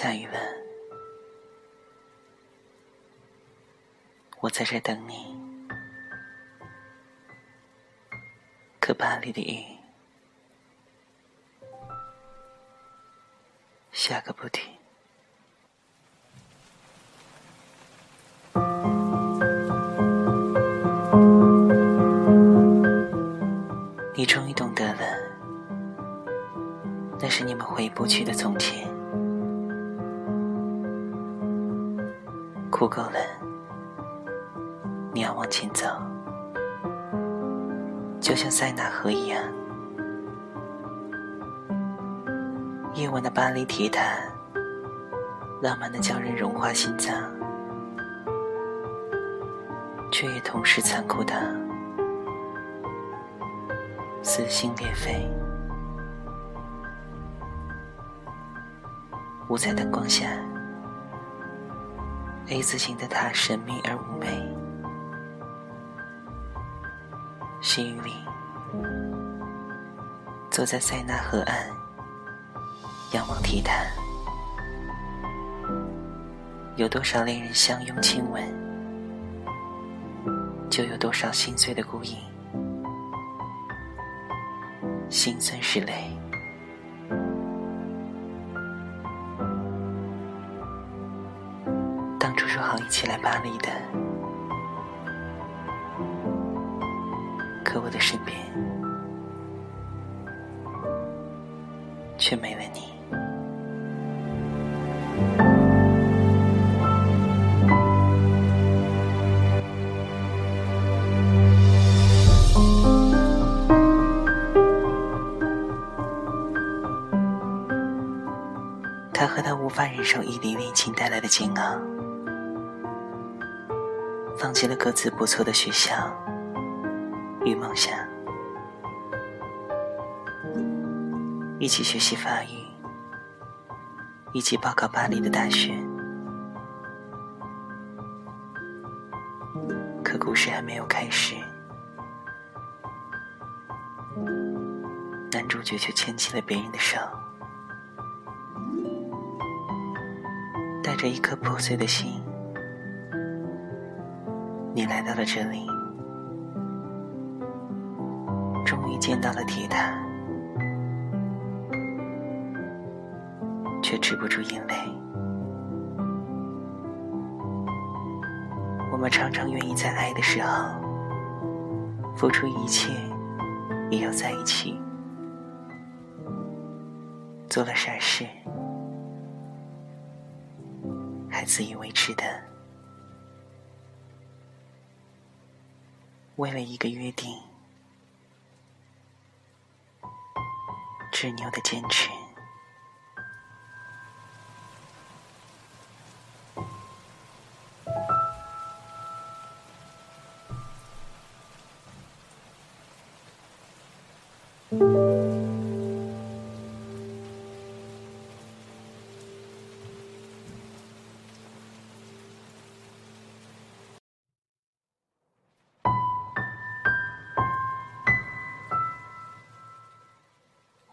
下一吻，我在这等你。可巴黎的雨下个不停。你要往前走，就像塞纳河一样。夜晚的巴黎铁塔，浪漫的叫人融化心脏，却也同时残酷的撕心裂肺。五彩灯光下。A 字形的塔神秘而妩媚，细雨里，坐在塞纳河岸，仰望铁塔，有多少恋人相拥亲吻，就有多少心碎的孤影，心酸是泪。当初说好一起来巴黎的，可我的身边却没了你。他和他无法忍受异地恋情带来的煎熬。放弃了各自不错的学校与梦想，一起学习法语，一起报考巴黎的大学。可故事还没有开始，男主角却牵起了别人的手，带着一颗破碎的心。你来到了这里，见到了铁塔，却止不住眼泪。我们常常愿意在爱的时候付出一切，也要在一起，做了傻事，还自以为值得。为了一个约定，执拗的坚持。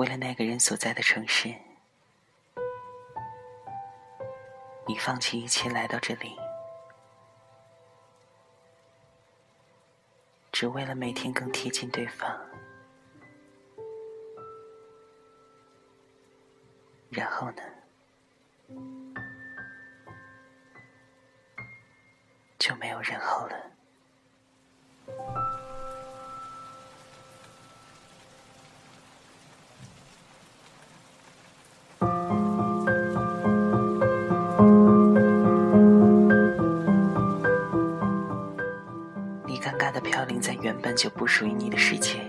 为了那个人所在的城市，你放弃一切来到这里，只为了每天更贴近对方。然后呢，原本就不属于你的世界，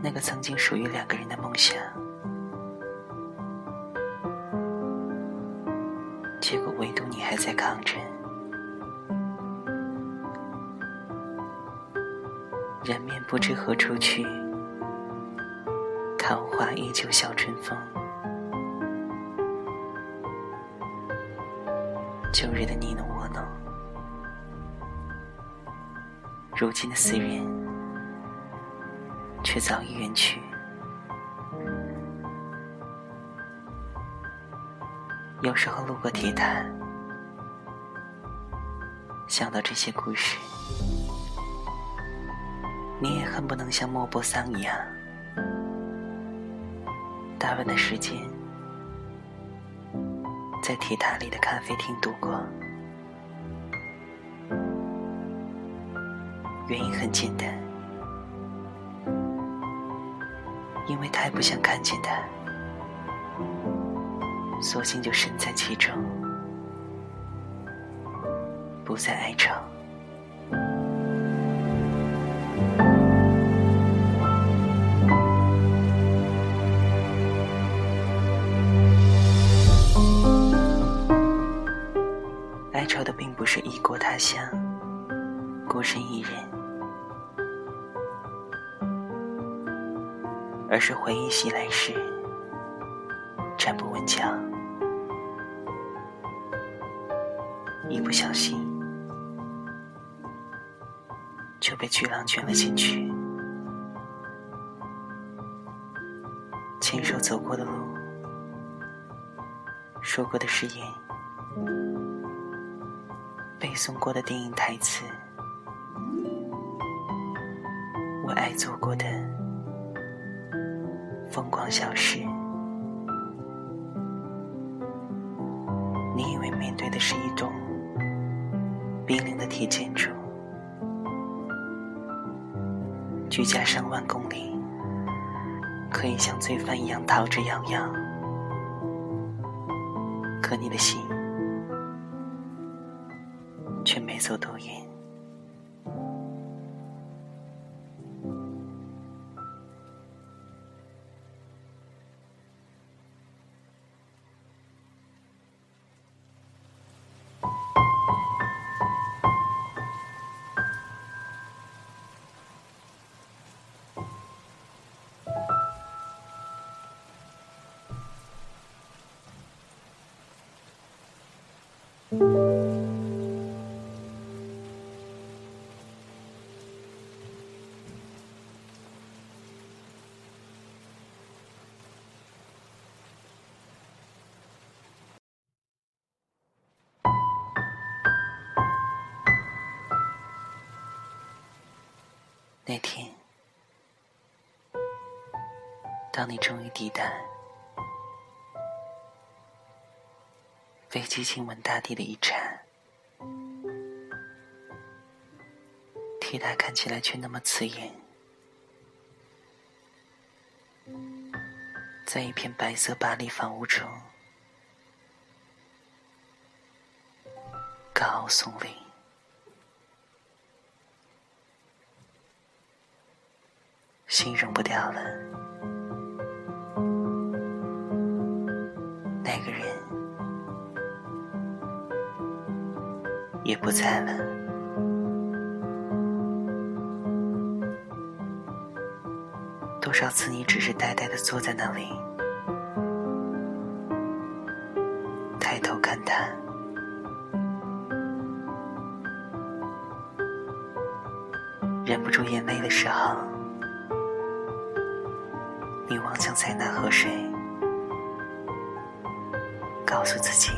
那个曾经属于两个人的梦想，结果唯独你还在抗争。人面不知何处去，桃花依旧笑春风。旧日的你侬我侬。如今的四人，却早已远去。有时候路过铁塔，想到这些故事，你也恨不能像莫泊桑一样，大半的时间在铁塔里的咖啡厅度过。原因很简单，因为太不想看见他，索性就身在其中，不再哀愁。哀愁的并不是异国他乡，孤身一人。而是回忆袭来时，站不稳脚，一不小心就被巨浪卷了进去。牵手走过的路，说过的誓言，背诵过的电影台词，我爱做过的。疯狂消失，你以为面对的是一栋冰冷的铁建筑，居家上万公里，可以像罪犯一样逃之夭夭，可你的心却没走多远。那天，当你终于抵达。飞机亲吻大地的一刹，铁塔看起来却那么刺眼，在一片白色巴黎房屋中，高傲耸立，形容不掉了。也不在了。多少次你只是呆呆的坐在那里，抬头看他，忍不住眼泪的时候，你望向塞纳河水，告诉自己。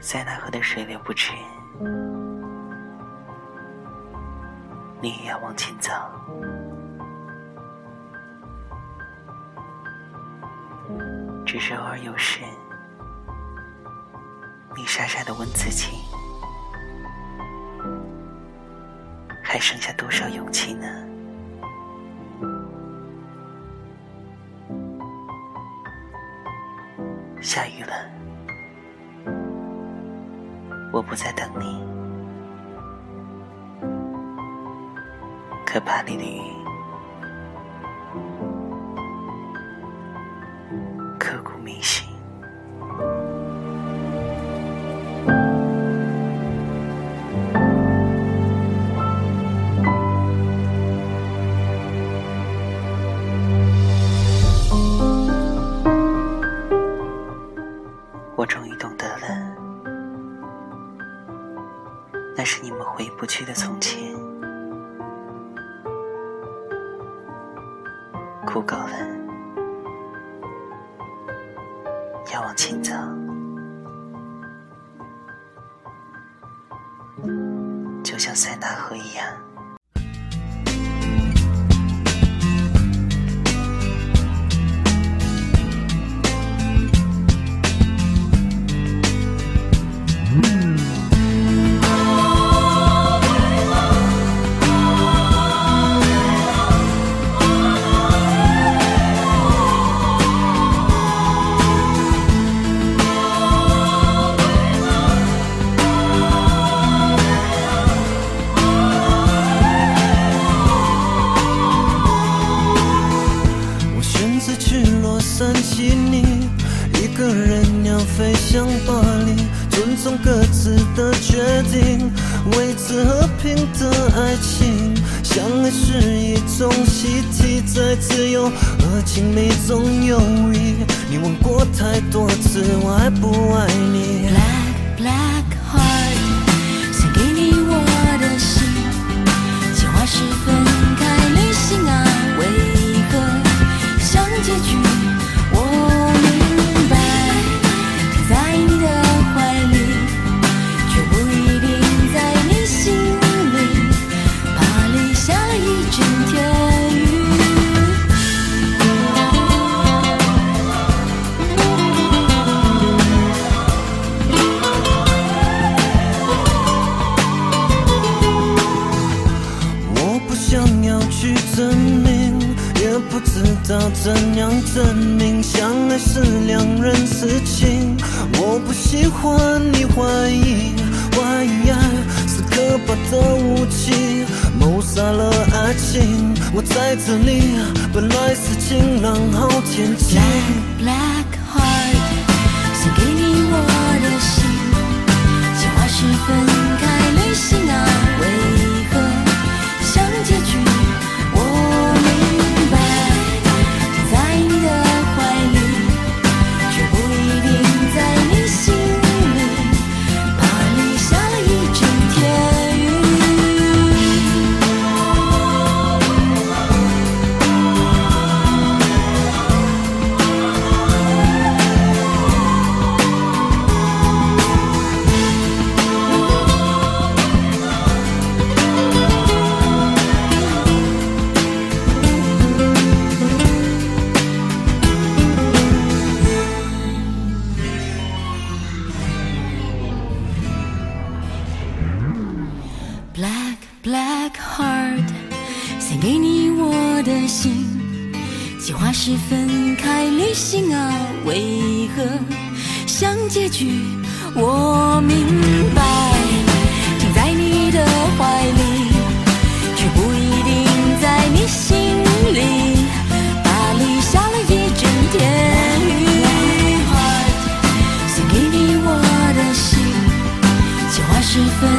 塞纳河的水流不止，你也要往前走。只是偶尔有时，你傻傻的问自己：还剩下多少勇气呢？下雨了。我不再等你，可怕你的雨回不去的从前，哭够了，要往前走，就像塞纳河一样。的爱情。相爱是一种习题，在自由和亲密中游移。你问过太多次，我爱不爱你怎样证明相爱是两人事情？我不喜欢你怀疑，怀疑爱是可怕的武器，谋杀了爱情。我在这里，本来是晴朗好天气。Black heart，献给你我的心，计划是分 Black heart，送给你我的心。计划是分开旅行啊，为何像结局？我明白，停在你的怀里，却不一定在你心里。巴黎下了一整天雨。Black heart，送给你我的心。计划是分。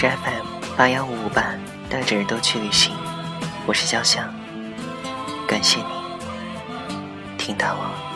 是 FM 八幺五五八，带着人都去旅行，我是小翔，感谢你。听到我。